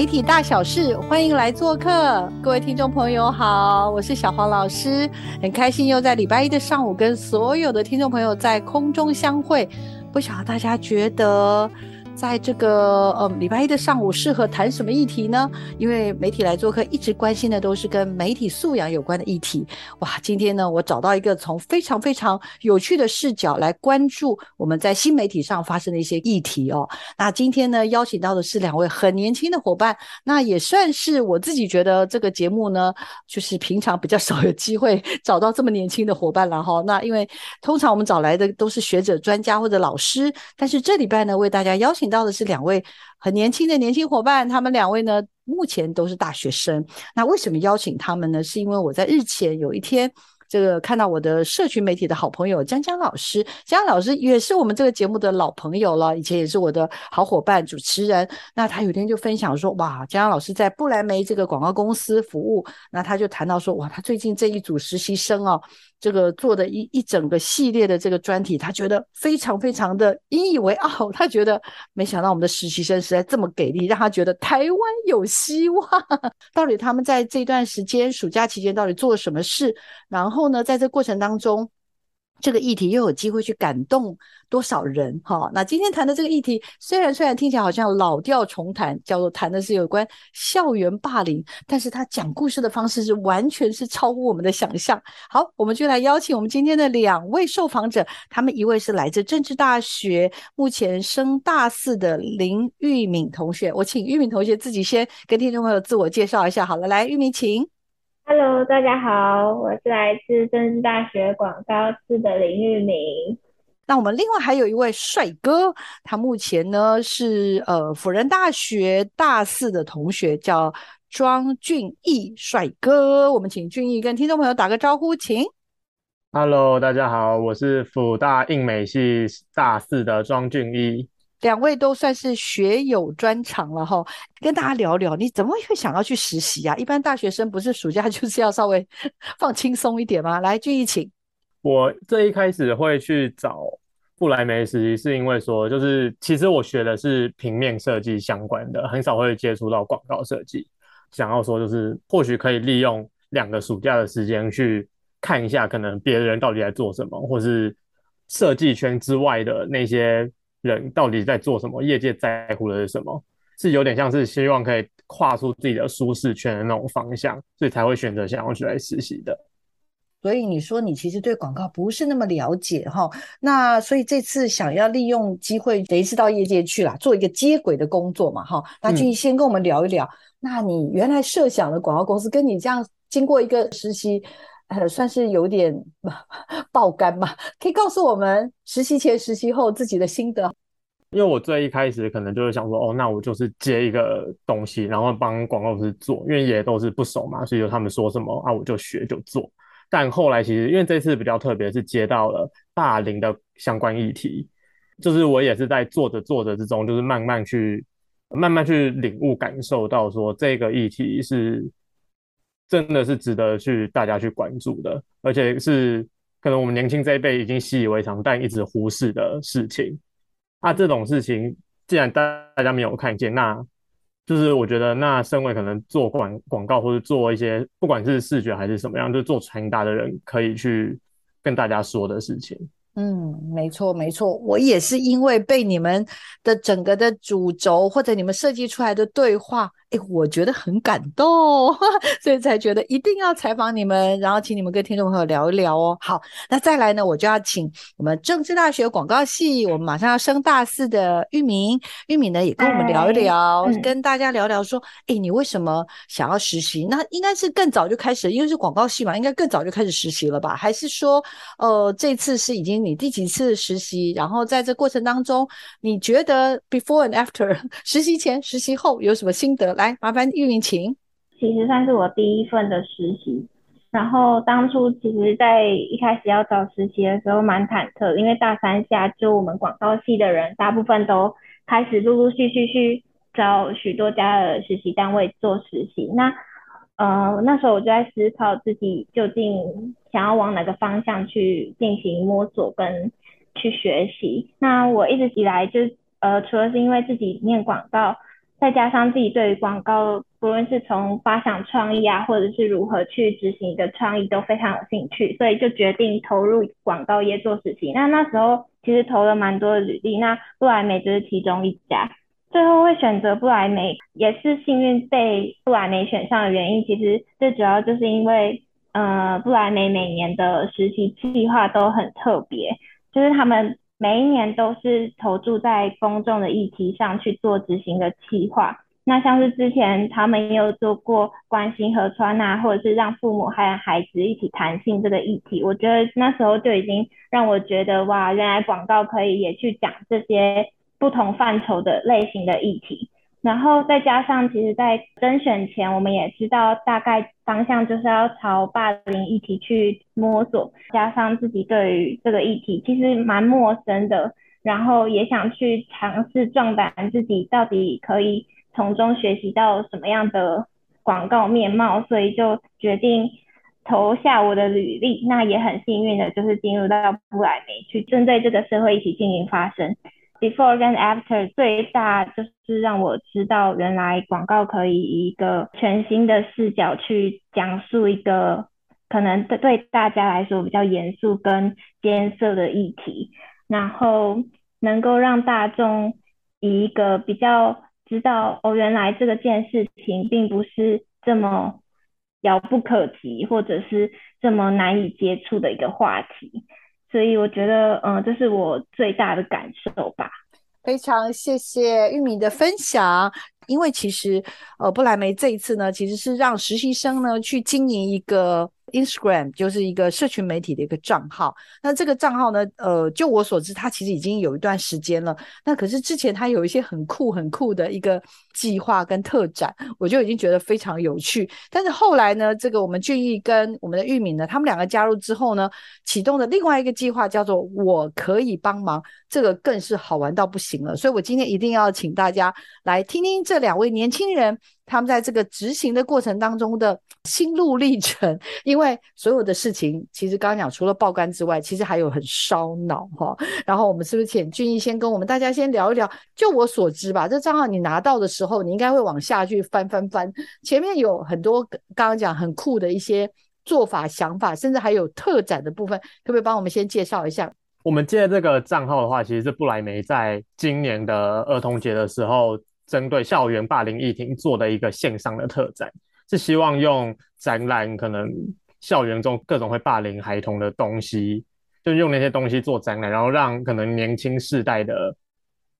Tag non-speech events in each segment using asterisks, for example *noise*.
媒体大小事，欢迎来做客，各位听众朋友好，我是小黄老师，很开心又在礼拜一的上午跟所有的听众朋友在空中相会，不晓得大家觉得。在这个呃礼拜一的上午，适合谈什么议题呢？因为媒体来做客，一直关心的都是跟媒体素养有关的议题。哇，今天呢，我找到一个从非常非常有趣的视角来关注我们在新媒体上发生的一些议题哦。那今天呢，邀请到的是两位很年轻的伙伴，那也算是我自己觉得这个节目呢，就是平常比较少有机会找到这么年轻的伙伴了哈。*laughs* 那因为通常我们找来的都是学者、专家或者老师，但是这礼拜呢，为大家邀请。到的是两位很年轻的年轻伙伴，他们两位呢目前都是大学生。那为什么邀请他们呢？是因为我在日前有一天。这个看到我的社群媒体的好朋友江江老师，江江老师也是我们这个节目的老朋友了，以前也是我的好伙伴、主持人。那他有天就分享说，哇，江江老师在布莱梅这个广告公司服务，那他就谈到说，哇，他最近这一组实习生哦，这个做的一一整个系列的这个专题，他觉得非常非常的引以为傲。他觉得没想到我们的实习生实在这么给力，让他觉得台湾有希望。*laughs* 到底他们在这段时间暑假期间到底做了什么事？然后。后呢，在这过程当中，这个议题又有机会去感动多少人？哈，那今天谈的这个议题，虽然虽然听起来好像老调重弹，叫做谈的是有关校园霸凌，但是他讲故事的方式是完全是超乎我们的想象。好，我们就来邀请我们今天的两位受访者，他们一位是来自政治大学，目前升大四的林玉敏同学，我请玉敏同学自己先跟听众朋友自我介绍一下。好了，来，玉敏，请。Hello，大家好，我是来自政治大学广告系的林玉明。那我们另外还有一位帅哥，他目前呢是呃辅仁大学大四的同学，叫庄俊义帅哥。我们请俊义跟听众朋友打个招呼，请。Hello，大家好，我是辅大应美系大四的庄俊义。两位都算是学有专长了哈，跟大家聊聊，你怎么会想要去实习啊？一般大学生不是暑假 *laughs* 就是要稍微 *laughs* 放轻松一点吗？来，俊逸，请。我这一开始会去找布莱梅实习，是因为说，就是其实我学的是平面设计相关的，很少会接触到广告设计。想要说，就是或许可以利用两个暑假的时间去看一下，可能别人到底在做什么，或是设计圈之外的那些。人到底在做什么？业界在乎的是什么？是有点像是希望可以跨出自己的舒适圈的那种方向，所以才会选择想要去来实习的。所以你说你其实对广告不是那么了解哈，那所以这次想要利用机会，等于是到业界去了，做一个接轨的工作嘛哈。那就先跟我们聊一聊，那你原来设想的广告公司，跟你这样经过一个实习。呃，算是有点 *laughs* 爆肝嘛？可以告诉我们实习前、实习后自己的心得。因为我最一开始可能就是想说，哦，那我就是接一个东西，然后帮广告公司做，因为也都是不熟嘛，所以他们说什么啊，我就学就做。但后来其实因为这次比较特别，是接到了霸凌的相关议题，就是我也是在做着做着之中，就是慢慢去慢慢去领悟、感受到说这个议题是。真的是值得去大家去关注的，而且是可能我们年轻这一辈已经习以为常，但一直忽视的事情。那这种事情既然大大家没有看见，那就是我觉得，那身为可能做广广告或者做一些不管是视觉还是什么样，就做传达的人，可以去跟大家说的事情。嗯，没错没错，我也是因为被你们的整个的主轴或者你们设计出来的对话。哎，我觉得很感动，*laughs* 所以才觉得一定要采访你们，然后请你们跟听众朋友聊一聊哦。好，那再来呢，我就要请我们政治大学广告系，我们马上要升大四的玉明，玉明呢也跟我们聊一聊，跟大家聊聊说，哎，你为什么想要实习？那应该是更早就开始，因为是广告系嘛，应该更早就开始实习了吧？还是说，呃，这次是已经你第几次实习？然后在这过程当中，你觉得 before and after 实习前、实习后有什么心得？来，麻烦玉明请。其实算是我第一份的实习，然后当初其实，在一开始要找实习的时候蛮忐忑，因为大三下就我们广告系的人大部分都开始陆陆续续去找许多家的实习单位做实习。那呃那时候我就在思考自己究竟想要往哪个方向去进行摸索跟去学习。那我一直以来就呃除了是因为自己念广告。再加上自己对于广告，不论是从发想创意啊，或者是如何去执行一个创意，都非常有兴趣，所以就决定投入广告业做实习。那那时候其实投了蛮多的履历，那布莱梅就是其中一家。最后会选择布莱梅，也是幸运被布莱梅选上的原因。其实最主要就是因为，呃，布莱梅每年的实习计划都很特别，就是他们。每一年都是投注在公众的议题上去做执行的企划。那像是之前他们也有做过关心河川啊，或者是让父母和孩子一起谈性这个议题。我觉得那时候就已经让我觉得哇，原来广告可以也去讲这些不同范畴的类型的议题。然后再加上，其实，在甄选前，我们也知道大概方向就是要朝霸凌议题去摸索。加上自己对于这个议题其实蛮陌生的，然后也想去尝试壮胆自己，到底可以从中学习到什么样的广告面貌，所以就决定投下我的履历。那也很幸运的，就是进入到布莱梅去针对这个社会议题进行发声。Before 跟 After 最大就是让我知道，原来广告可以以一个全新的视角去讲述一个可能对对大家来说比较严肃跟艰涩的议题，然后能够让大众以一个比较知道哦，原来这个件事情并不是这么遥不可及，或者是这么难以接触的一个话题。所以我觉得，嗯，这是我最大的感受吧。非常谢谢玉米的分享。因为其实，呃，布莱梅这一次呢，其实是让实习生呢去经营一个。Instagram 就是一个社群媒体的一个账号，那这个账号呢，呃，就我所知，它其实已经有一段时间了。那可是之前它有一些很酷很酷的一个计划跟特展，我就已经觉得非常有趣。但是后来呢，这个我们俊逸跟我们的玉敏呢，他们两个加入之后呢，启动的另外一个计划叫做“我可以帮忙”，这个更是好玩到不行了。所以我今天一定要请大家来听听这两位年轻人。他们在这个执行的过程当中的心路历程，*laughs* 因为所有的事情，其实刚刚讲除了爆肝之外，其实还有很烧脑哈。然后我们是不是请俊逸先跟我们大家先聊一聊？就我所知吧，这账号你拿到的时候，你应该会往下去翻翻翻，前面有很多刚刚讲很酷的一些做法、想法，甚至还有特展的部分，可不可以帮我们先介绍一下？我们借这个账号的话，其实是布莱梅在今年的儿童节的时候。针对校园霸凌议题做的一个线上的特展，是希望用展览可能校园中各种会霸凌孩童的东西，就用那些东西做展览，然后让可能年轻世代的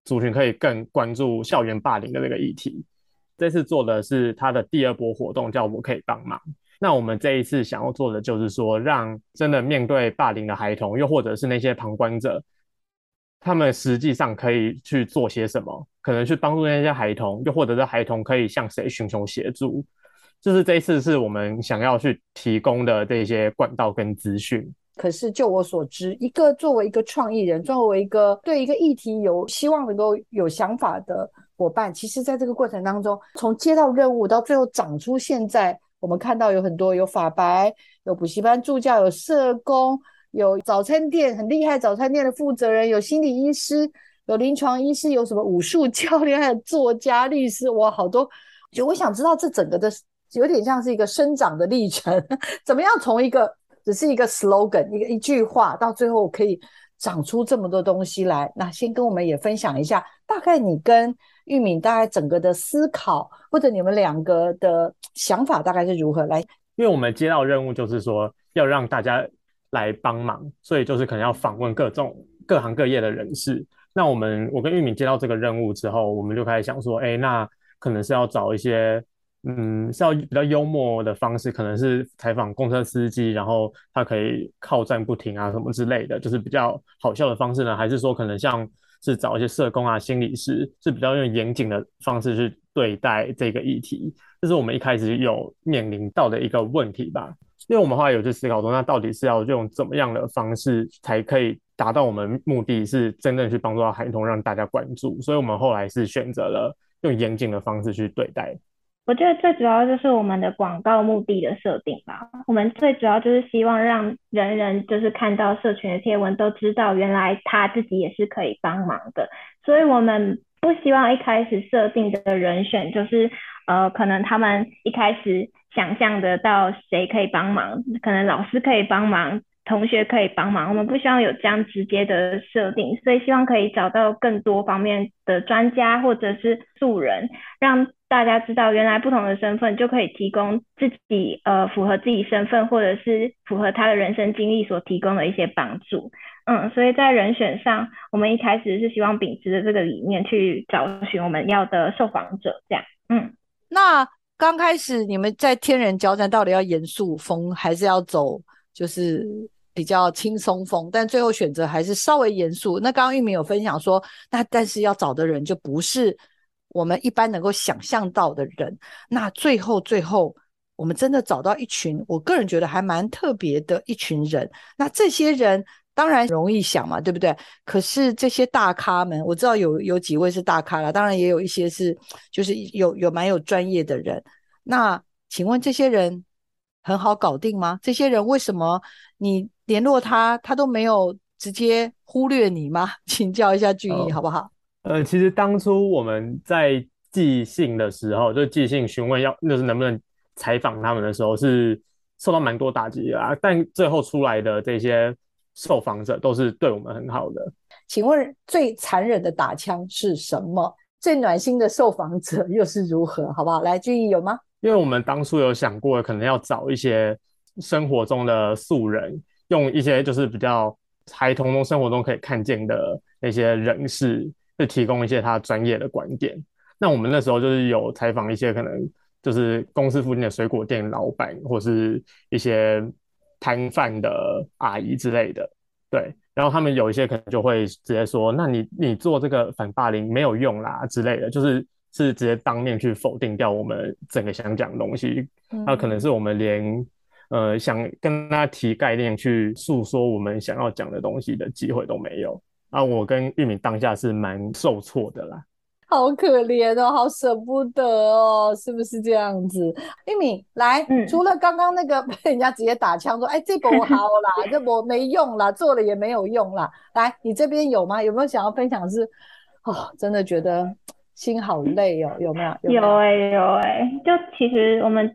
族群可以更关注校园霸凌的这个议题。这次做的是他的第二波活动，叫我可以帮忙。那我们这一次想要做的就是说，让真的面对霸凌的孩童，又或者是那些旁观者。他们实际上可以去做些什么？可能去帮助那些孩童，又或者是孩童可以向谁寻求协助？就是这一次是我们想要去提供的这些管道跟资讯。可是就我所知，一个作为一个创意人，作为一个对一个议题有希望能够有想法的伙伴，其实在这个过程当中，从接到任务到最后长出现在我们看到有很多有法白、有补习班助教、有社工。有早餐店很厉害，早餐店的负责人有心理医师，有临床医师，有什么武术 *laughs* 教练，还有作家、律师，哇，好多！就我想知道这整个的有点像是一个生长的历程，*laughs* 怎么样从一个只是一个 slogan，一个一句话，到最后可以长出这么多东西来？那先跟我们也分享一下，大概你跟玉敏大概整个的思考，或者你们两个的想法大概是如何来？因为我们接到任务就是说要让大家来帮忙，所以就是可能要访问各种各行各业的人士。那我们我跟玉敏接到这个任务之后，我们就开始想说，哎，那可能是要找一些。嗯，是要比较幽默的方式，可能是采访公车司机，然后他可以靠站不停啊，什么之类的，就是比较好笑的方式呢？还是说可能像是找一些社工啊、心理师，是比较用严谨的方式去对待这个议题？这是我们一开始有面临到的一个问题吧？因为我们后来有去思考说，那到底是要用怎么样的方式才可以达到我们目的，是真正去帮助到孩童，让大家关注？所以我们后来是选择了用严谨的方式去对待。我觉得最主要就是我们的广告目的的设定吧。我们最主要就是希望让人人就是看到社群的贴文都知道，原来他自己也是可以帮忙的。所以我们不希望一开始设定的人选就是呃，可能他们一开始想象得到谁可以帮忙，可能老师可以帮忙。同学可以帮忙，我们不希望有这样直接的设定，所以希望可以找到更多方面的专家或者是素人，让大家知道原来不同的身份就可以提供自己呃符合自己身份或者是符合他的人生经历所提供的一些帮助。嗯，所以在人选上，我们一开始是希望秉持着这个理念去找寻我们要的受访者，这样。嗯，那刚开始你们在天人交战，到底要严肃风还是要走就是？比较轻松风，但最后选择还是稍微严肃。那刚刚玉明有分享说，那但是要找的人就不是我们一般能够想象到的人。那最后最后，我们真的找到一群，我个人觉得还蛮特别的一群人。那这些人当然容易想嘛，对不对？可是这些大咖们，我知道有有几位是大咖了，当然也有一些是就是有有蛮有专业的人。那请问这些人很好搞定吗？这些人为什么你？联络他，他都没有直接忽略你吗？*laughs* 请教一下俊逸好不好？呃，其实当初我们在寄信的时候，就寄信询问要就是能不能采访他们的时候，是受到蛮多打击啊。但最后出来的这些受访者都是对我们很好的。请问最残忍的打枪是什么？最暖心的受访者又是如何？好不好？来，俊逸有吗？因为我们当初有想过，可能要找一些生活中的素人。用一些就是比较孩童中生活中可以看见的那些人士，去提供一些他专业的观点。那我们那时候就是有采访一些可能就是公司附近的水果店老板，或是一些摊贩的阿姨之类的。对，然后他们有一些可能就会直接说：“那你你做这个反霸凌没有用啦之类的。”就是是直接当面去否定掉我们整个想讲的东西。那可能是我们连。呃，想跟他提概念去诉说我们想要讲的东西的机会都没有啊！我跟玉米当下是蛮受挫的啦，好可怜哦，好舍不得哦，是不是这样子？玉米来，除了刚刚那个被人家直接打枪说，哎，这波好啦，这波没用啦，做了也没有用啦。来，你这边有吗？有没有想要分享？是哦，真的觉得心好累哦，有没有？有哎，有哎，就其实我们。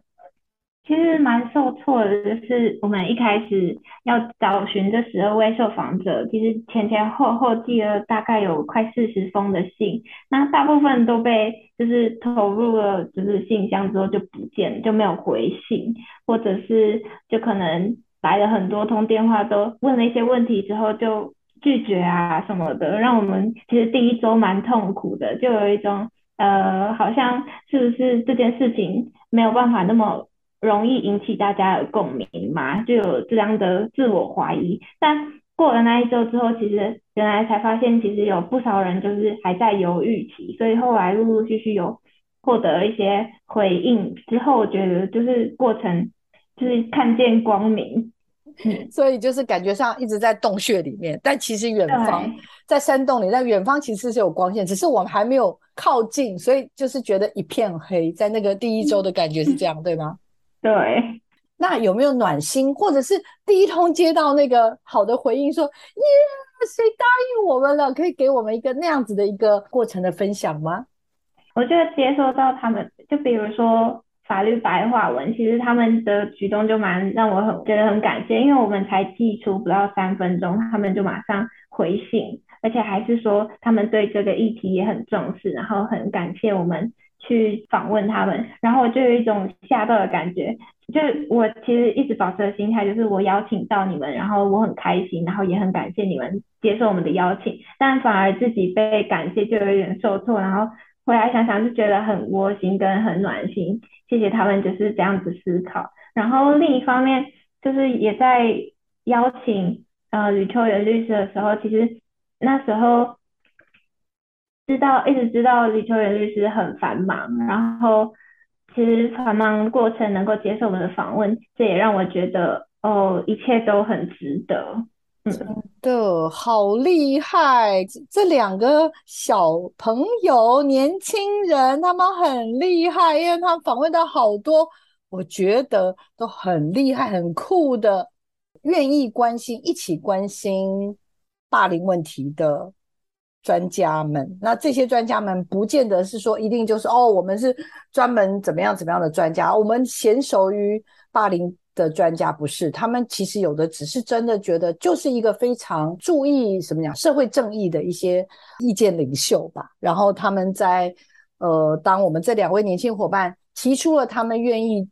其实蛮受挫的，就是我们一开始要找寻这十二位受访者，其实前前后后寄了大概有快四十封的信，那大部分都被就是投入了就是信箱之后就不见，就没有回信，或者是就可能来了很多通电话，都问了一些问题之后就拒绝啊什么的，让我们其实第一周蛮痛苦的，就有一种呃好像是不是这件事情没有办法那么。容易引起大家的共鸣嘛，就有这样的自我怀疑。但过了那一周之后，其实原来才发现，其实有不少人就是还在犹豫期。所以后来陆陆续续有获得一些回应之后，我觉得就是过程就是看见光明。所以就是感觉上一直在洞穴里面，但其实远方在山洞里，但远方其实是有光线，只是我们还没有靠近，所以就是觉得一片黑。在那个第一周的感觉是这样，对吗？*laughs* 对，那有没有暖心，或者是第一通接到那个好的回应，说耶，谁答应我们了？可以给我们一个那样子的一个过程的分享吗？我觉得接收到他们，就比如说法律白话文，其实他们的举动就蛮让我很觉得很感谢，因为我们才寄出不到三分钟，他们就马上回信。而且还是说他们对这个议题也很重视，然后很感谢我们去访问他们，然后就有一种吓到的感觉。就我其实一直保持的心态就是我邀请到你们，然后我很开心，然后也很感谢你们接受我们的邀请，但反而自己被感谢就有点受挫，然后回来想想就觉得很窝心跟很暖心，谢谢他们就是这样子思考。然后另一方面就是也在邀请呃吕秋元律师的时候，其实那时候知道一直知道吕秋元律师很繁忙，然后。其实繁忙过程能够接受我们的访问，这也让我觉得哦，一切都很值得。真的好厉害！这两个小朋友、年轻人，他们很厉害，因为他们访问到好多，我觉得都很厉害、很酷的，愿意关心、一起关心霸凌问题的。专家们，那这些专家们不见得是说一定就是哦，我们是专门怎么样怎么样的专家，我们娴熟于霸凌的专家不是，他们其实有的只是真的觉得就是一个非常注意什么讲社会正义的一些意见领袖吧。然后他们在呃，当我们这两位年轻伙伴提出了他们愿意。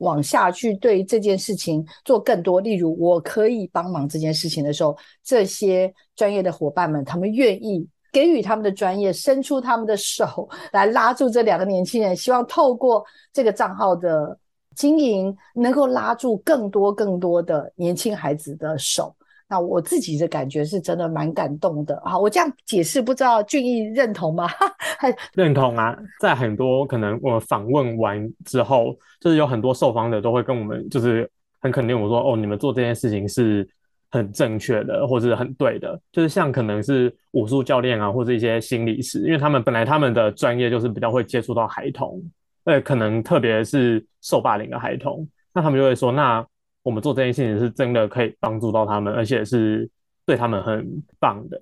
往下去对这件事情做更多，例如我可以帮忙这件事情的时候，这些专业的伙伴们，他们愿意给予他们的专业，伸出他们的手 *laughs* 来拉住这两个年轻人，希望透过这个账号的经营，能够拉住更多更多的年轻孩子的手。那我自己的感觉是真的蛮感动的好，我这样解释，不知道俊逸认同吗？*laughs* 认同啊，在很多可能我们访问完之后，就是有很多受访者都会跟我们，就是很肯定我说，哦，你们做这件事情是很正确的，或者很对的。就是像可能是武术教练啊，或者一些心理师，因为他们本来他们的专业就是比较会接触到孩童，呃，可能特别是受霸凌的孩童，那他们就会说，那。我们做这件事情是真的可以帮助到他们，而且是对他们很棒的。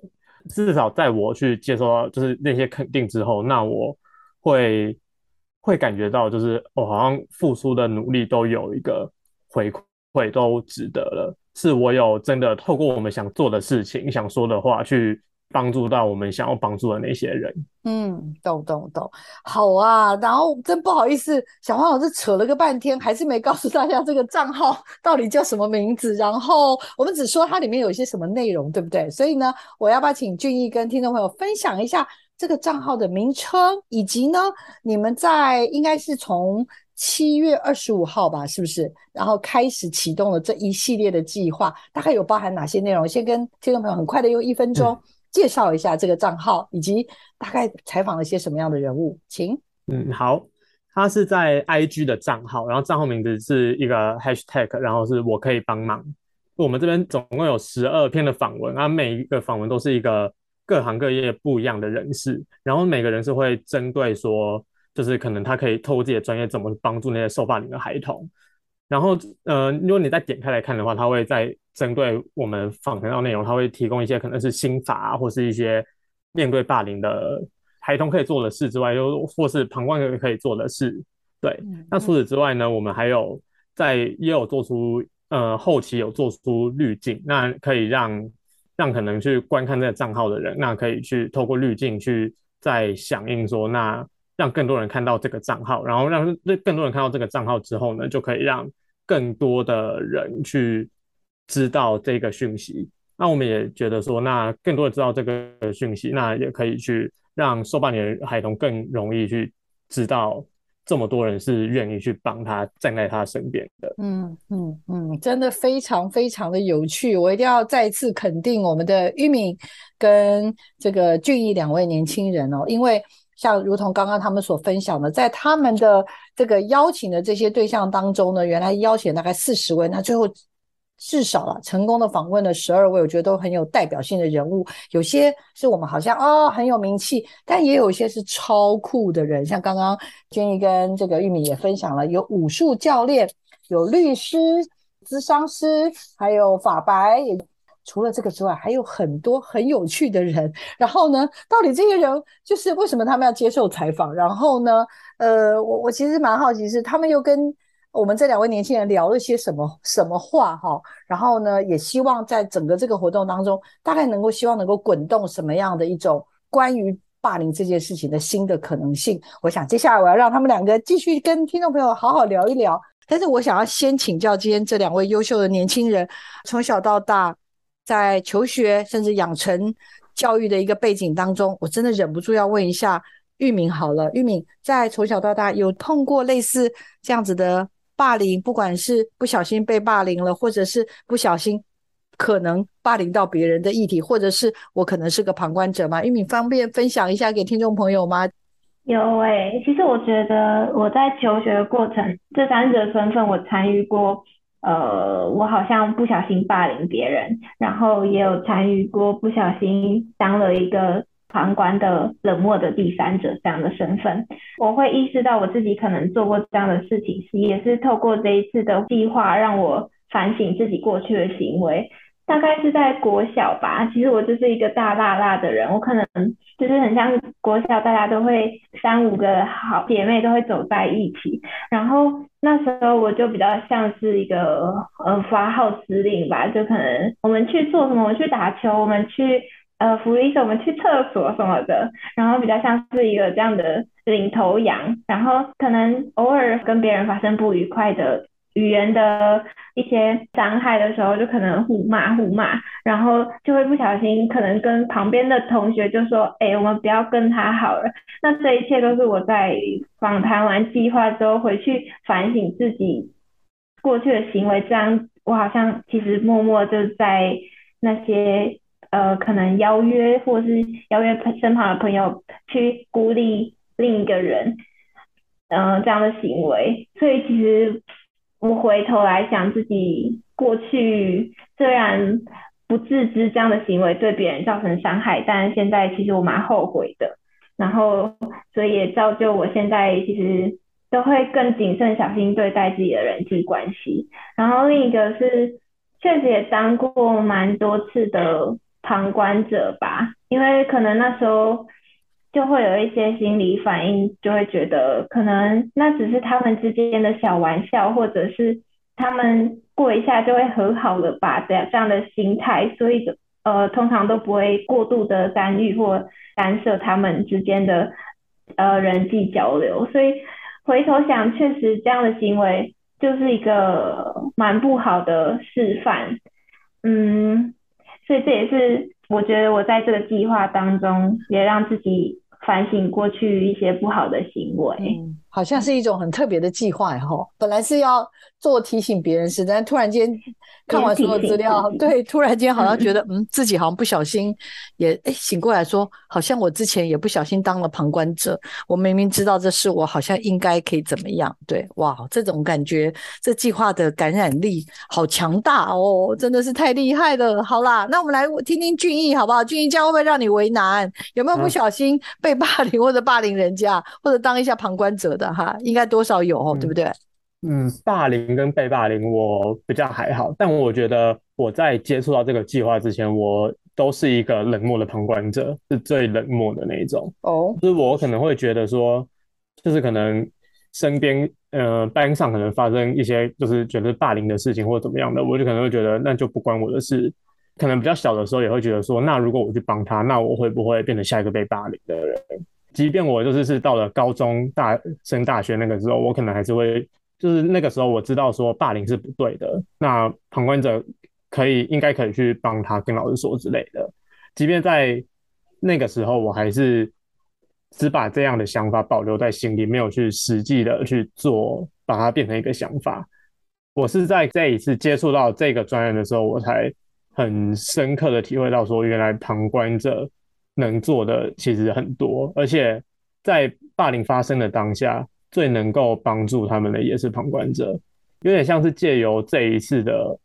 至少在我去接受到就是那些肯定之后，那我会会感觉到，就是我好像付出的努力都有一个回馈，都值得了。是我有真的透过我们想做的事情、想说的话去。帮助到我们想要帮助的那些人，嗯，懂懂懂，好啊。然后真不好意思，小黄老师扯了个半天，还是没告诉大家这个账号到底叫什么名字。然后我们只说它里面有一些什么内容，对不对？所以呢，我要不要请俊逸跟听众朋友分享一下这个账号的名称，以及呢，你们在应该是从七月二十五号吧，是不是？然后开始启动了这一系列的计划，大概有包含哪些内容？先跟听众朋友很快的用一分钟。*laughs* *laughs* 介绍一下这个账号，以及大概采访了些什么样的人物，请。嗯，好，他是在 IG 的账号，然后账号名字是一个 Hashtag，然后是我可以帮忙。我们这边总共有十二篇的访问，啊，每一个访问都是一个各行各业不一样的人士，然后每个人是会针对说，就是可能他可以透过自己的专业怎么帮助那些受霸凌的孩童。然后，呃，如果你再点开来看的话，它会在针对我们访谈到内容，它会提供一些可能是心法啊，或是一些面对霸凌的孩童可以做的事之外，又或是旁观者可以做的事。对，那除此之外呢，我们还有在也有做出，呃，后期有做出滤镜，那可以让让可能去观看这个账号的人，那可以去透过滤镜去再响应说那。让更多人看到这个账号，然后让更多人看到这个账号之后呢，就可以让更多的人去知道这个讯息。那我们也觉得说，那更多人知道这个讯息，那也可以去让受霸凌的孩童更容易去知道，这么多人是愿意去帮他站在他身边的。嗯嗯嗯，真的非常非常的有趣。我一定要再次肯定我们的玉敏跟这个俊逸两位年轻人哦，因为。像如同刚刚他们所分享的，在他们的这个邀请的这些对象当中呢，原来邀请大概四十位，那最后至少了成功的访问了十二位，我觉得都很有代表性的人物。有些是我们好像哦很有名气，但也有一些是超酷的人，像刚刚娟怡跟这个玉米也分享了，有武术教练，有律师、咨商师，还有法白。除了这个之外，还有很多很有趣的人。然后呢，到底这些人就是为什么他们要接受采访？然后呢，呃，我我其实蛮好奇，是他们又跟我们这两位年轻人聊了些什么什么话哈，然后呢，也希望在整个这个活动当中，大概能够希望能够滚动什么样的一种关于霸凌这件事情的新的可能性。我想接下来我要让他们两个继续跟听众朋友好好聊一聊。但是我想要先请教今天这两位优秀的年轻人，从小到大在求学甚至养成教育的一个背景当中，我真的忍不住要问一下玉敏好了，玉敏在从小到大有碰过类似这样子的霸凌，不管是不小心被霸凌了，或者是不小心可能霸凌到别人的议题，或者是我可能是个旁观者吗？玉敏方便分享一下给听众朋友吗？有诶，其实我觉得我在求学的过程，这三者身份我参与过，呃，我好像不小心霸凌别人，然后也有参与过不小心当了一个旁观的冷漠的第三者这样的身份，我会意识到我自己可能做过这样的事情，是也是透过这一次的计划让我反省自己过去的行为。大概是在国小吧，其实我就是一个大辣辣的人，我可能就是很像国小，大家都会三五个好姐妹都会走在一起，然后那时候我就比较像是一个呃发号司令吧，就可能我们去做什么，我们去打球，我们去呃福利社，我们去厕所什么的，然后比较像是一个这样的领头羊，然后可能偶尔跟别人发生不愉快的。语言的一些伤害的时候，就可能互骂互骂，然后就会不小心可能跟旁边的同学就说：“哎，我们不要跟他好了。”那这一切都是我在访谈完计划之后回去反省自己过去的行为，这样我好像其实默默就在那些呃可能邀约或是邀约身旁的朋友去孤立另一个人，嗯这样的行为，所以其实。我回头来想自己过去，虽然不自知这样的行为对别人造成伤害，但现在其实我蛮后悔的。然后，所以也造就我现在其实都会更谨慎小心对待自己的人际关系。然后另一个是，确实也当过蛮多次的旁观者吧，因为可能那时候。就会有一些心理反应，就会觉得可能那只是他们之间的小玩笑，或者是他们过一下就会和好了吧，这样这样的心态，所以呃通常都不会过度的干预或干涉他们之间的呃人际交流。所以回头想，确实这样的行为就是一个蛮不好的示范。嗯，所以这也是我觉得我在这个计划当中也让自己。反省过去一些不好的行为，好像是一种很特别的计划哈。本来是要做提醒别人事，但突然间看完所有资料，对，突然间 *laughs* 好像觉得，嗯，自己好像不小心也哎醒过来说，好像我之前也不小心当了旁观者。我明明知道这是我好像应该可以怎么样，对，哇，这种感觉，这计划的感染力好强大哦，真的是太厉害了。好啦，那我们来听听俊逸好不好？俊逸这样会不会让你为难？有没有不小心被？霸凌 *laughs* 或者霸凌人家，或者当一下旁观者的哈，应该多少有哦，对不对？嗯，霸凌跟被霸凌我比较还好，但我觉得我在接触到这个计划之前，我都是一个冷漠的旁观者，是最冷漠的那一种。哦，就是我可能会觉得说，就是可能身边呃班上可能发生一些就是觉得霸凌的事情或者怎么样的，我就可能会觉得那就不关我的事。可能比较小的时候也会觉得说，那如果我去帮他，那我会不会变成下一个被霸凌的人？即便我就是是到了高中大升大学那个时候，我可能还是会，就是那个时候我知道说霸凌是不对的，那旁观者可以应该可以去帮他跟老师说之类的。即便在那个时候，我还是只把这样的想法保留在心里，没有去实际的去做，把它变成一个想法。我是在这一次接触到这个专业的时候，我才。很深刻的体会到，说原来旁观者能做的其实很多，而且在霸凌发生的当下，最能够帮助他们的也是旁观者，有点像是借由这一次的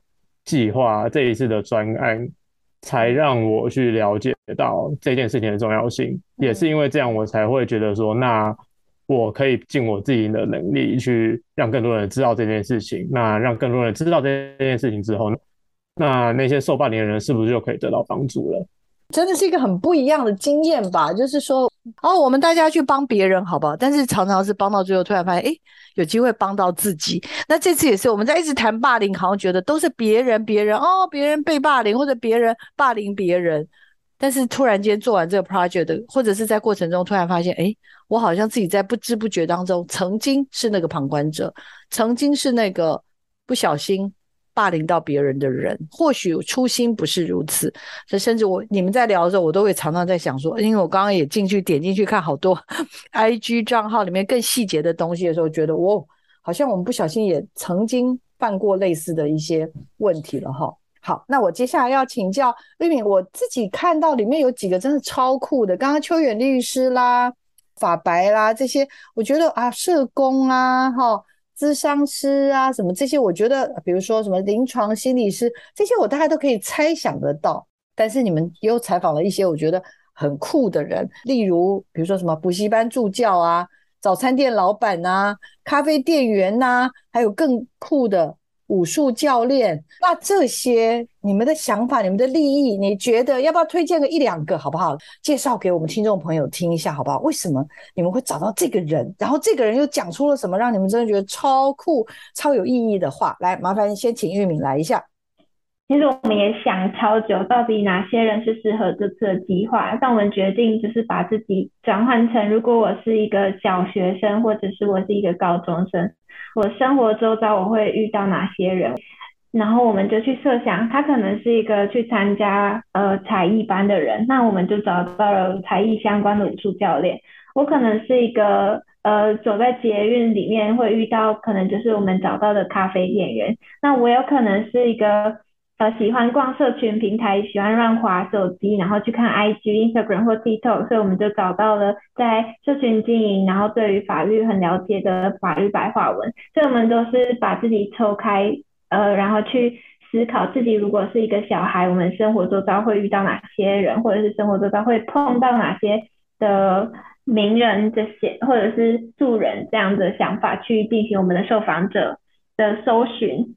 计划，这一次的专案，才让我去了解到这件事情的重要性。也是因为这样，我才会觉得说，那我可以尽我自己的能力去让更多人知道这件事情。那让更多人知道这件事情之后呢？那那些受霸凌的人是不是就可以得到帮助了？真的是一个很不一样的经验吧。就是说，哦，我们大家去帮别人，好不好？但是常常是帮到最后，突然发现，哎，有机会帮到自己。那这次也是，我们在一直谈霸凌，好像觉得都是别人，别人哦，别人被霸凌，或者别人霸凌别人。但是突然间做完这个 project，或者是在过程中突然发现，哎，我好像自己在不知不觉当中，曾经是那个旁观者，曾经是那个不小心。霸凌到别人的人，或许初心不是如此。这甚至我你们在聊的时候，我都会常常在想说，因为我刚刚也进去点进去看好多 *laughs* I G 账号里面更细节的东西的时候，觉得哦，好像我们不小心也曾经犯过类似的一些问题了哈。好，那我接下来要请教瑞敏，我自己看到里面有几个真的超酷的，刚刚秋远律师啦、法白啦这些，我觉得啊，社工啊，哈。咨商师啊，什么这些，我觉得，比如说什么临床心理师，这些我大概都可以猜想得到。但是你们又采访了一些我觉得很酷的人，例如，比如说什么补习班助教啊，早餐店老板呐，咖啡店员呐，还有更酷的。武术教练，那这些你们的想法、你们的利益，你觉得要不要推荐个一两个，好不好？介绍给我们听众朋友听一下，好不好？为什么你们会找到这个人？然后这个人又讲出了什么，让你们真的觉得超酷、超有意义的话？来，麻烦先请玉敏来一下。其实我们也想超久，到底哪些人是适合这次的计划？但我们决定就是把自己转换成，如果我是一个小学生，或者是我是一个高中生。我生活周遭我会遇到哪些人，然后我们就去设想，他可能是一个去参加呃才艺班的人，那我们就找到了才艺相关的武术教练。我可能是一个呃走在捷运里面会遇到，可能就是我们找到的咖啡店员。那我有可能是一个。呃，喜欢逛社群平台，喜欢乱滑手机，然后去看 IG、Instagram 或 TikTok，所以我们就找到了在社群经营，然后对于法律很了解的法律白话文。所以我们都是把自己抽开，呃，然后去思考自己如果是一个小孩，我们生活周遭会遇到哪些人，或者是生活周遭会碰到哪些的名人这些，或者是素人这样的想法去进行我们的受访者的搜寻。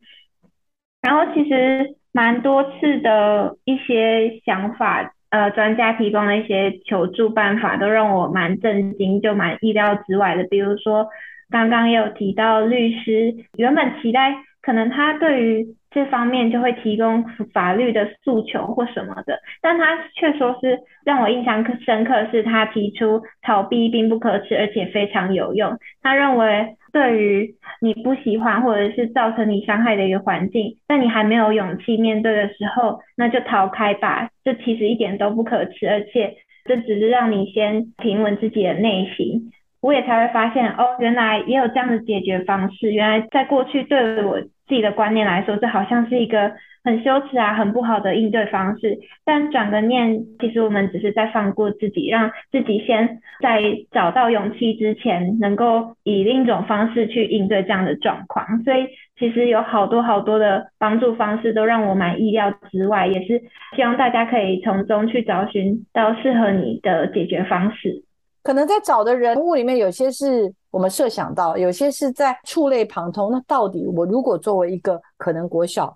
然后其实。蛮多次的一些想法，呃，专家提供的一些求助办法，都让我蛮震惊，就蛮意料之外的。比如说，刚刚也有提到律师，原本期待可能他对于这方面就会提供法律的诉求或什么的，但他却说是让我印象深刻，是他提出逃避并不可耻，而且非常有用。他认为。对于你不喜欢或者是造成你伤害的一个环境，但你还没有勇气面对的时候，那就逃开吧。这其实一点都不可耻，而且这只是让你先平稳自己的内心。我也才会发现，哦，原来也有这样的解决方式。原来在过去对我自己的观念来说，这好像是一个。很羞耻啊，很不好的应对方式。但转个念，其实我们只是在放过自己，让自己先在找到勇气之前，能够以另一种方式去应对这样的状况。所以，其实有好多好多的帮助方式都让我蛮意料之外，也是希望大家可以从中去找寻到适合你的解决方式。可能在找的人物里面，有些是我们设想到，有些是在触类旁通。那到底我如果作为一个可能国小？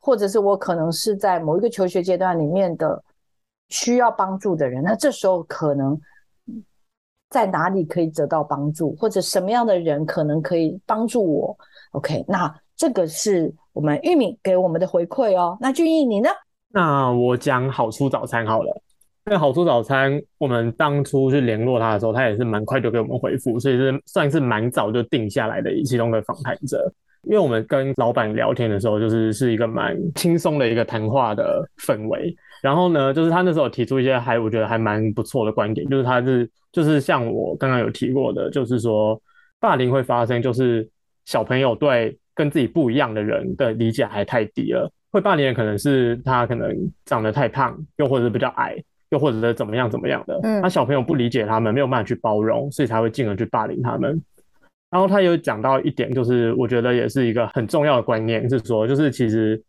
或者是我可能是在某一个求学阶段里面的需要帮助的人，那这时候可能在哪里可以得到帮助，或者什么样的人可能可以帮助我？OK，那这个是我们玉米给我们的回馈哦。那俊逸你呢？那我讲好出早餐好了。那好出早餐，我们当初去联络他的时候，他也是蛮快就给我们回复，所以是算是蛮早就定下来的其中的访谈者。因为我们跟老板聊天的时候，就是是一个蛮轻松的一个谈话的氛围。然后呢，就是他那时候提出一些还我觉得还蛮不错的观点，就是他是就是像我刚刚有提过的，就是说霸凌会发生，就是小朋友对跟自己不一样的人的理解还太低了。会霸凌的可能是他可能长得太胖，又或者是比较矮，又或者是怎么样怎么样的。嗯，那小朋友不理解他们，没有办法去包容，所以才会进而去霸凌他们。然后他有讲到一点，就是我觉得也是一个很重要的观念，是说，就是其实，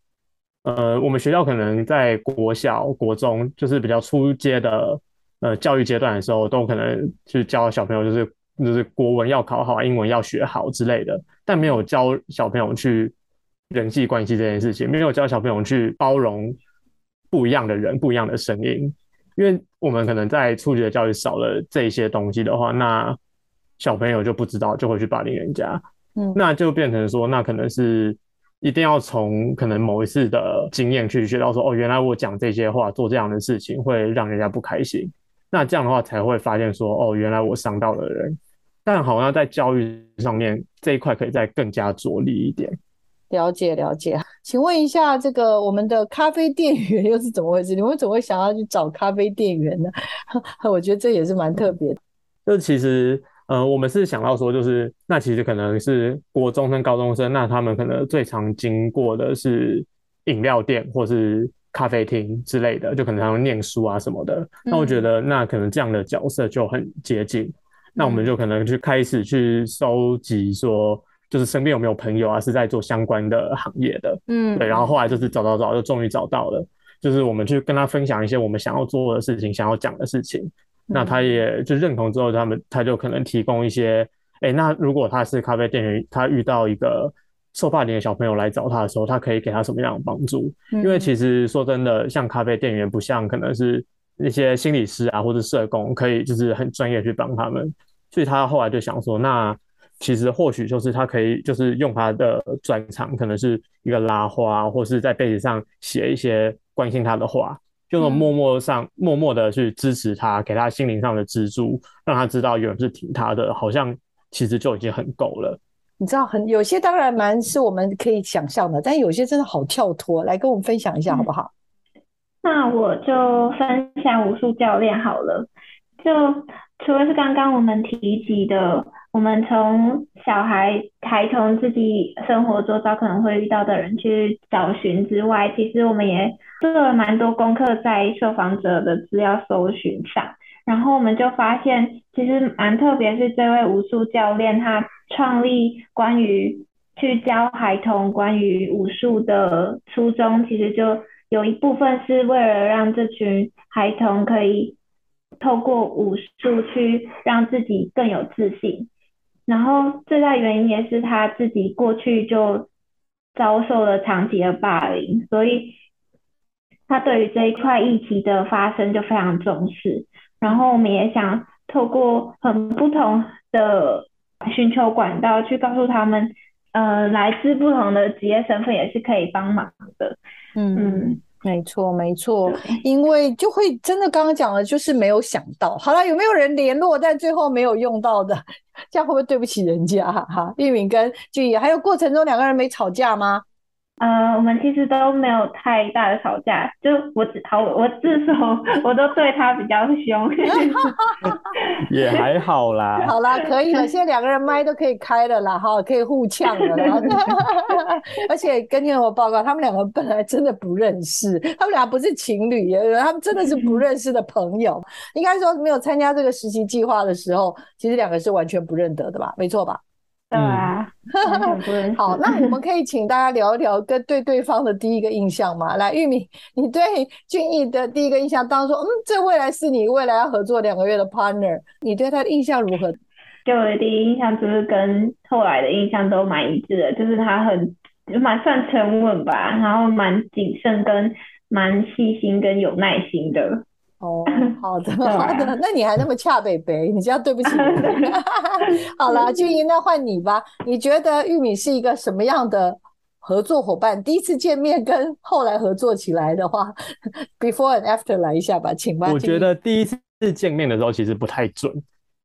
呃，我们学校可能在国小、国中，就是比较初阶的呃教育阶段的时候，都可能去教小朋友，就是就是国文要考好，英文要学好之类的，但没有教小朋友去人际关系这件事情，没有教小朋友去包容不一样的人、不一样的声音。因为我们可能在初级的教育少了这些东西的话，那小朋友就不知道，就会去霸凌人家。嗯那就变成说，那可能是一定要从可能某一次的经验去学到说，哦，原来我讲这些话，做这样的事情会让人家不开心。那这样的话才会发现说，哦，原来我伤到了人。但好像在教育上面这一块可以再更加着力一点。了解了解，请问一下，这个我们的咖啡店员 *laughs* 又是怎么回事？你们怎么会想要去找咖啡店员呢？*laughs* 我觉得这也是蛮特别的。就其实，呃，我们是想到说，就是那其实可能是国中生、高中生，那他们可能最常经过的是饮料店或是咖啡厅之类的，就可能他们念书啊什么的。那我觉得，那可能这样的角色就很接近。那我们就可能去开始去收集说，就是身边有没有朋友啊是在做相关的行业的，嗯，对。然后后来就是找找找，就终于找到了，就是我们去跟他分享一些我们想要做的事情、想要讲的事情。那他也就认同之后，他们他就可能提供一些，哎，那如果他是咖啡店员，他遇到一个受霸凌的小朋友来找他的时候，他可以给他什么样的帮助？因为其实说真的，像咖啡店员不像可能是那些心理师啊或者社工，可以就是很专业去帮他们。所以他后来就想说，那其实或许就是他可以就是用他的专长，可能是一个拉花，或是在被子上写一些关心他的话。就那种默默上、默默的去支持他，给他心灵上的支柱，让他知道有人是挺他的，好像其实就已经很够了。你知道，很有些当然蛮是我们可以想象的，但有些真的好跳脱。来跟我们分享一下好不好？那我就分享武术教练好了。就除了是刚刚我们提及的，我们从小孩、孩童自己生活周遭可能会遇到的人去找寻之外，其实我们也做了蛮多功课在受访者的资料搜寻上。然后我们就发现，其实蛮特别，是这位武术教练他创立关于去教孩童关于武术的初衷，其实就有一部分是为了让这群孩童可以透过武术去让自己更有自信。然后最大原因也是他自己过去就遭受了长期的霸凌，所以他对于这一块议题的发生就非常重视。然后我们也想透过很不同的寻求管道去告诉他们，呃，来自不同的职业身份也是可以帮忙的。嗯，嗯，没错没错，因为就会真的刚刚讲了，就是没有想到。好了，有没有人联络但最后没有用到的？*laughs* 这样会不会对不起人家？哈哈，玉敏跟俊怡，还有过程中两个人没吵架吗？呃，我们其实都没有太大的吵架，就我只好我自首，我都对他比较凶。*laughs* 也还好啦。*laughs* 好啦，可以了，现在两个人麦都可以开了啦，哈，可以互呛了啦。*laughs* 而且跟听我报告，他们两个本来真的不认识，他们俩不是情侣，他们真的是不认识的朋友。应该说没有参加这个实习计划的时候，其实两个是完全不认得的吧？没错吧？对啊。好，那我们可以请大家聊一聊跟对对方的第一个印象嘛？来，玉米，你对俊逸的第一个印象，当然说，嗯，这未来是你未来要合作两个月的 partner，你对他的印象如何？对我的第一印象就是跟后来的印象都蛮一致的，就是他很就蛮算沉稳吧，然后蛮谨慎跟蛮细心跟有耐心的。哦，*laughs* 好的，好的，那你还那么恰北北，你这样对不起。*laughs* *laughs* 好了，俊英，那换你吧。你觉得玉米是一个什么样的合作伙伴？第一次见面跟后来合作起来的话，before and after 来一下吧，请吧。我觉得第一次见面的时候其实不太准。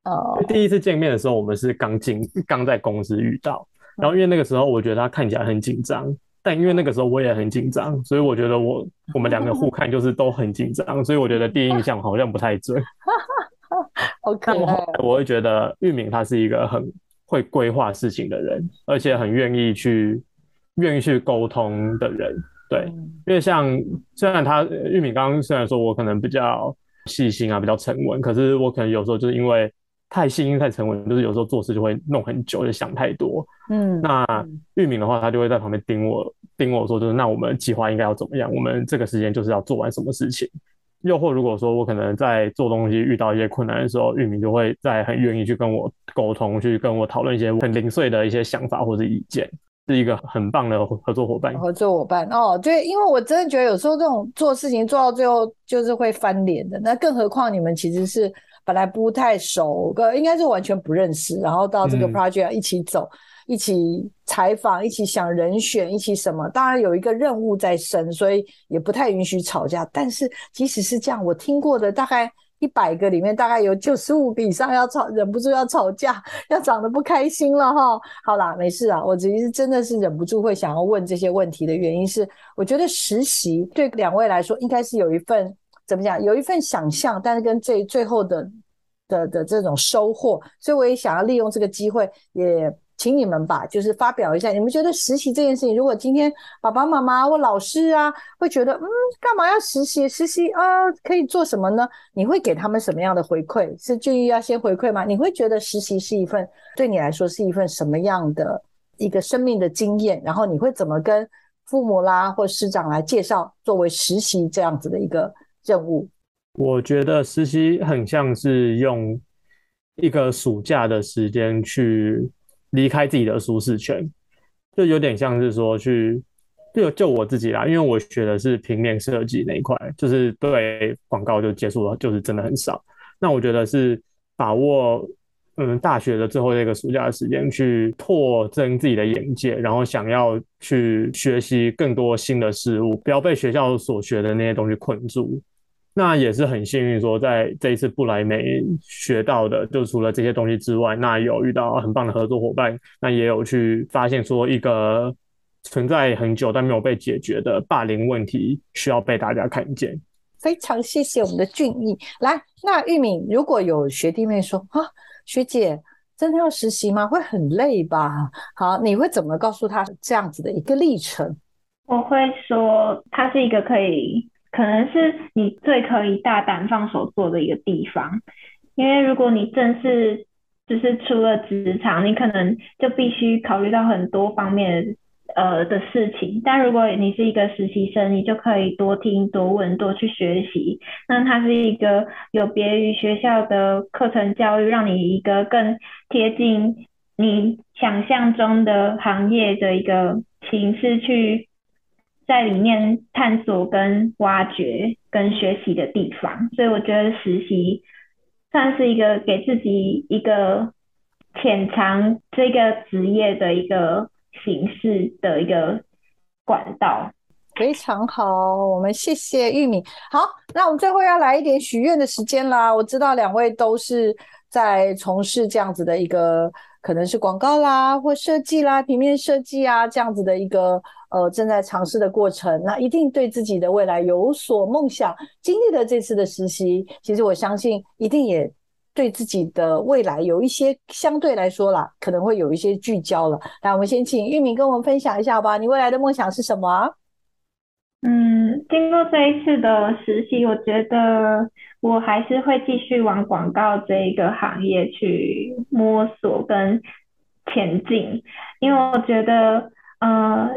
哦，第一次见面的时候，我们是刚进，刚在公司遇到，然后因为那个时候我觉得他看起来很紧张，但因为那个时候我也很紧张，所以我觉得我我们两个互看就是都很紧张，所以我觉得第一印象好像不太准。*laughs* 好可但我后爱来我会觉得玉敏他是一个很会规划事情的人，而且很愿意去愿意去沟通的人。对，嗯因为像虽然他呃玉敏刚刚虽然说我可能比较细心啊，比较沉稳，可是我可能有时候就是因为太细心太沉稳，就是有时候做事就会弄很久，就想太多。嗯，那嗯玉敏的话，他就会在旁边盯我盯我说，就是那我们计划应该要怎么样？我们这个时间就是要做完什么事情？又或如果说我可能在做东西遇到一些困难的时候，玉敏就会在很愿意去跟我沟通，去跟我讨论一些很零碎的一些想法或者意见。是一个很棒的合作伙伴。合作伙伴哦，对，因为我真的觉得有时候这种做事情做到最后就是会翻脸的，那更何况你们其实是本来不太熟，个应该是完全不认识，然后到这个 project 一起走。一起采访，一起想人选，一起什么？当然有一个任务在身，所以也不太允许吵架。但是即使是这样，我听过的大概一百个里面，大概有九十五个以上要吵，忍不住要吵架，要长得不开心了哈。好啦，没事啊。我其实真的是忍不住会想要问这些问题的原因是，我觉得实习对两位来说应该是有一份怎么讲，有一份想象，但是跟最最后的的的这种收获，所以我也想要利用这个机会也。请你们吧，就是发表一下，你们觉得实习这件事情，如果今天爸爸妈妈或老师啊，会觉得嗯，干嘛要实习？实习啊，可以做什么呢？你会给他们什么样的回馈？是就要先回馈吗？你会觉得实习是一份对你来说是一份什么样的一个生命的经验？然后你会怎么跟父母啦或师长来介绍作为实习这样子的一个任务？我觉得实习很像是用一个暑假的时间去。离开自己的舒适圈，就有点像是说去就就我自己啦，因为我学的是平面设计那一块，就是对广告就接触了，就是真的很少。那我觉得是把握嗯大学的最后一个暑假的时间，去拓增自己的眼界，然后想要去学习更多新的事物，不要被学校所学的那些东西困住。那也是很幸运，说在这一次不来美学到的，就除了这些东西之外，那有遇到很棒的合作伙伴，那也有去发现说一个存在很久但没有被解决的霸凌问题，需要被大家看见。非常谢谢我们的俊逸。来，那玉敏，如果有学弟妹说啊，学姐真的要实习吗？会很累吧？好，你会怎么告诉他这样子的一个历程？我会说，它是一个可以。可能是你最可以大胆放手做的一个地方，因为如果你正式就是出了职场，你可能就必须考虑到很多方面呃的事情。但如果你是一个实习生，你就可以多听多问多去学习。那它是一个有别于学校的课程教育，让你一个更贴近你想象中的行业的一个形式去。在里面探索、跟挖掘、跟学习的地方，所以我觉得实习算是一个给自己一个潜藏这个职业的一个形式的一个管道。非常好，我们谢谢玉米。好，那我们最后要来一点许愿的时间啦。我知道两位都是在从事这样子的一个，可能是广告啦，或设计啦、平面设计啊这样子的一个。呃，正在尝试的过程，那一定对自己的未来有所梦想。经历了这次的实习，其实我相信一定也对自己的未来有一些相对来说啦，可能会有一些聚焦了。那我们先请玉敏跟我们分享一下吧，你未来的梦想是什么？嗯，经过这一次的实习，我觉得我还是会继续往广告这一个行业去摸索跟前进，因为我觉得，呃。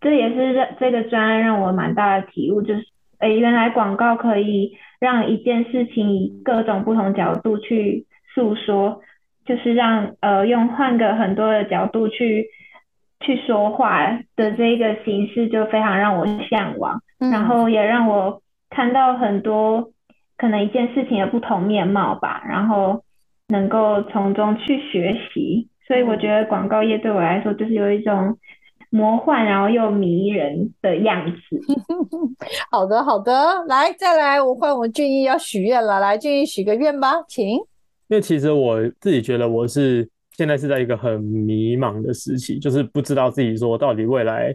这也是这这个专案让我蛮大的体悟，就是，诶，原来广告可以让一件事情以各种不同角度去诉说，就是让呃用换个很多的角度去去说话的这个形式，就非常让我向往，然后也让我看到很多可能一件事情的不同面貌吧，然后能够从中去学习，所以我觉得广告业对我来说就是有一种。魔幻，然后又迷人的样子。*laughs* 好的，好的，来，再来，我换我们俊逸要许愿了。来，俊逸许个愿吧，请。因为其实我自己觉得我是现在是在一个很迷茫的时期，就是不知道自己说到底未来，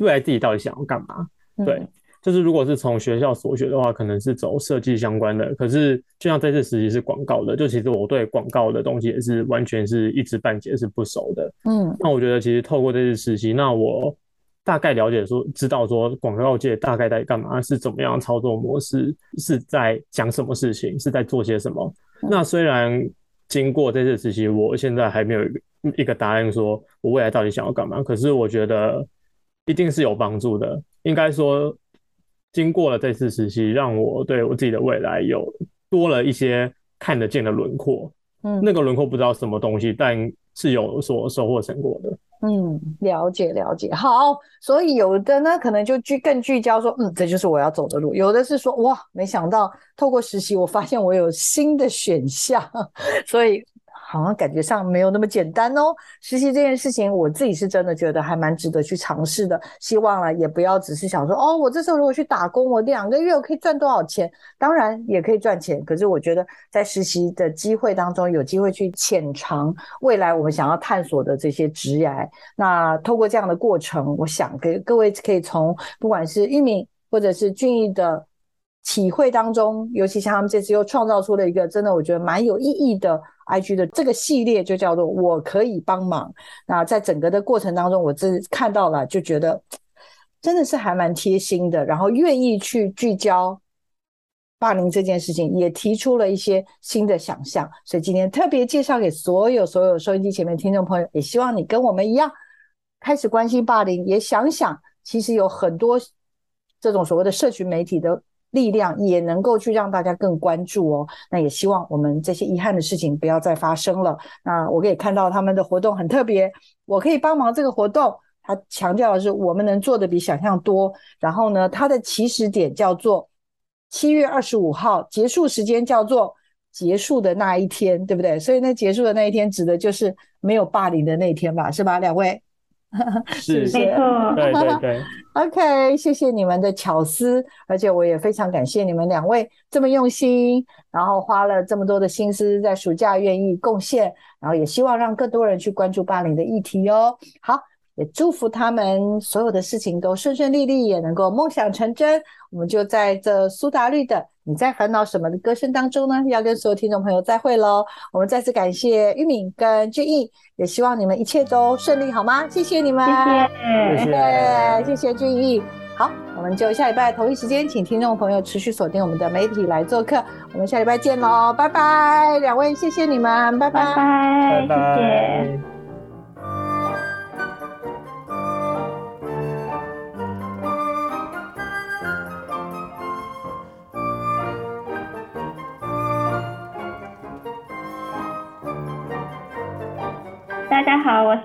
未来自己到底想要干嘛。对。就是如果是从学校所学的话，可能是走设计相关的。可是就像这次实习是广告的，就其实我对广告的东西也是完全是一知半解，是不熟的。嗯，那我觉得其实透过这次实习，那我大概了解说，知道说广告界大概在干嘛，是怎么样操作模式，是在讲什么事情，是在做些什么。那虽然经过这次实习，我现在还没有一个答案，说我未来到底想要干嘛。可是我觉得一定是有帮助的，应该说。经过了这次实习，让我对我自己的未来有多了一些看得见的轮廓。嗯，那个轮廓不知道什么东西，但是有所收获成果的。嗯，了解了解，好，所以有的呢，可能就聚更聚焦说，嗯，这就是我要走的路；有的是说，哇，没想到透过实习，我发现我有新的选项，*laughs* 所以。好像感觉上没有那么简单哦。实习这件事情，我自己是真的觉得还蛮值得去尝试的。希望了也不要只是想说，哦，我这时候如果去打工，我两个月我可以赚多少钱？当然也可以赚钱，可是我觉得在实习的机会当中，有机会去浅尝未来我们想要探索的这些职业。那透过这样的过程，我想给各位可以从不管是玉敏或者是俊逸的体会当中，尤其像他们这次又创造出了一个真的我觉得蛮有意义的。I G 的这个系列就叫做“我可以帮忙”。那在整个的过程当中，我真看到了，就觉得真的是还蛮贴心的。然后愿意去聚焦霸凌这件事情，也提出了一些新的想象。所以今天特别介绍给所有所有收音机前面听众朋友，也希望你跟我们一样开始关心霸凌，也想想其实有很多这种所谓的社群媒体的。力量也能够去让大家更关注哦。那也希望我们这些遗憾的事情不要再发生了。那我可以看到他们的活动很特别，我可以帮忙这个活动。他强调的是我们能做的比想象多。然后呢，它的起始点叫做七月二十五号，结束时间叫做结束的那一天，对不对？所以那结束的那一天指的就是没有霸凌的那一天吧？是吧，两位？*laughs* 是没错，对对对。*laughs* OK，谢谢你们的巧思，而且我也非常感谢你们两位这么用心，然后花了这么多的心思在暑假愿意贡献，然后也希望让更多人去关注霸凌的议题哦。好。也祝福他们所有的事情都顺顺利利，也能够梦想成真。我们就在这苏打绿的《你在烦恼什么》的歌声当中呢，要跟所有听众朋友再会喽。我们再次感谢玉敏跟俊逸，也希望你们一切都顺利，好吗？谢谢你们，谢谢，谢谢俊逸。好，我们就下礼拜同一时间，请听众朋友持续锁定我们的媒体来做客。我们下礼拜见喽，拜拜，两位谢谢你们，拜拜，拜拜，谢谢。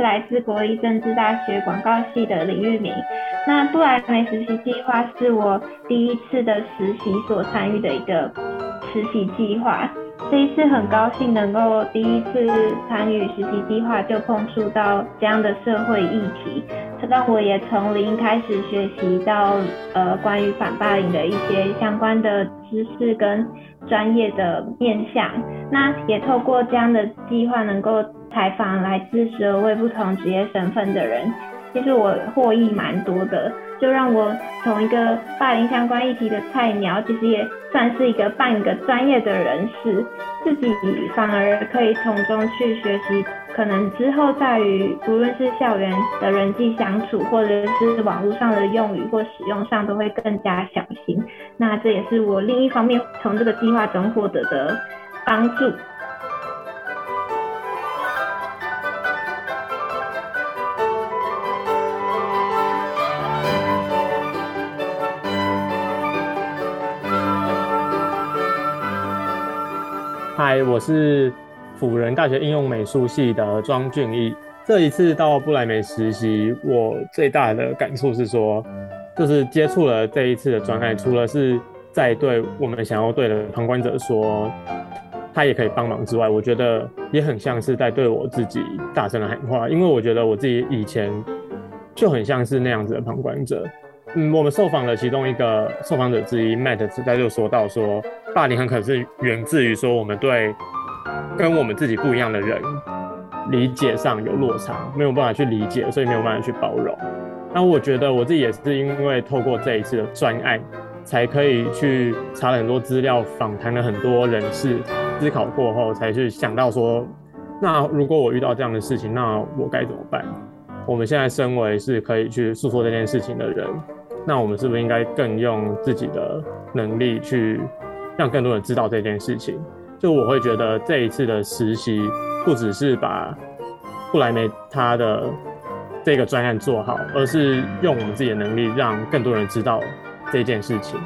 来自国立政治大学广告系的李玉明。那布莱梅实习计划是我第一次的实习所参与的一个实习计划。这一次很高兴能够第一次参与实习计划就碰触到这样的社会议题，让我也从零开始学习到呃关于反霸凌的一些相关的知识跟专业的面向。那也透过这样的计划能够。采访来自十二位不同职业身份的人，其实我获益蛮多的，就让我从一个霸凌相关议题的菜鸟，其实也算是一个半个专业的人士，自己反而可以从中去学习，可能之后在于不论是校园的人际相处，或者是网络上的用语或使用上，都会更加小心。那这也是我另一方面从这个计划中获得的帮助。嗨，我是辅仁大学应用美术系的庄俊义。这一次到布莱梅实习，我最大的感触是说，就是接触了这一次的专案，除了是在对我们想要对的旁观者说他也可以帮忙之外，我觉得也很像是在对我自己大声的喊话，因为我觉得我自己以前就很像是那样子的旁观者。嗯，我们受访的其中一个受访者之一，Matt，他就说到说，霸凌很可能是源自于说我们对跟我们自己不一样的人理解上有落差，没有办法去理解，所以没有办法去包容。那我觉得我自己也是因为透过这一次的专案，才可以去查了很多资料，访谈了很多人士，思考过后才去想到说，那如果我遇到这样的事情，那我该怎么办？我们现在身为是可以去诉说这件事情的人。那我们是不是应该更用自己的能力去让更多人知道这件事情？就我会觉得这一次的实习不只是把布莱梅他的这个专案做好，而是用我们自己的能力让更多人知道这件事情。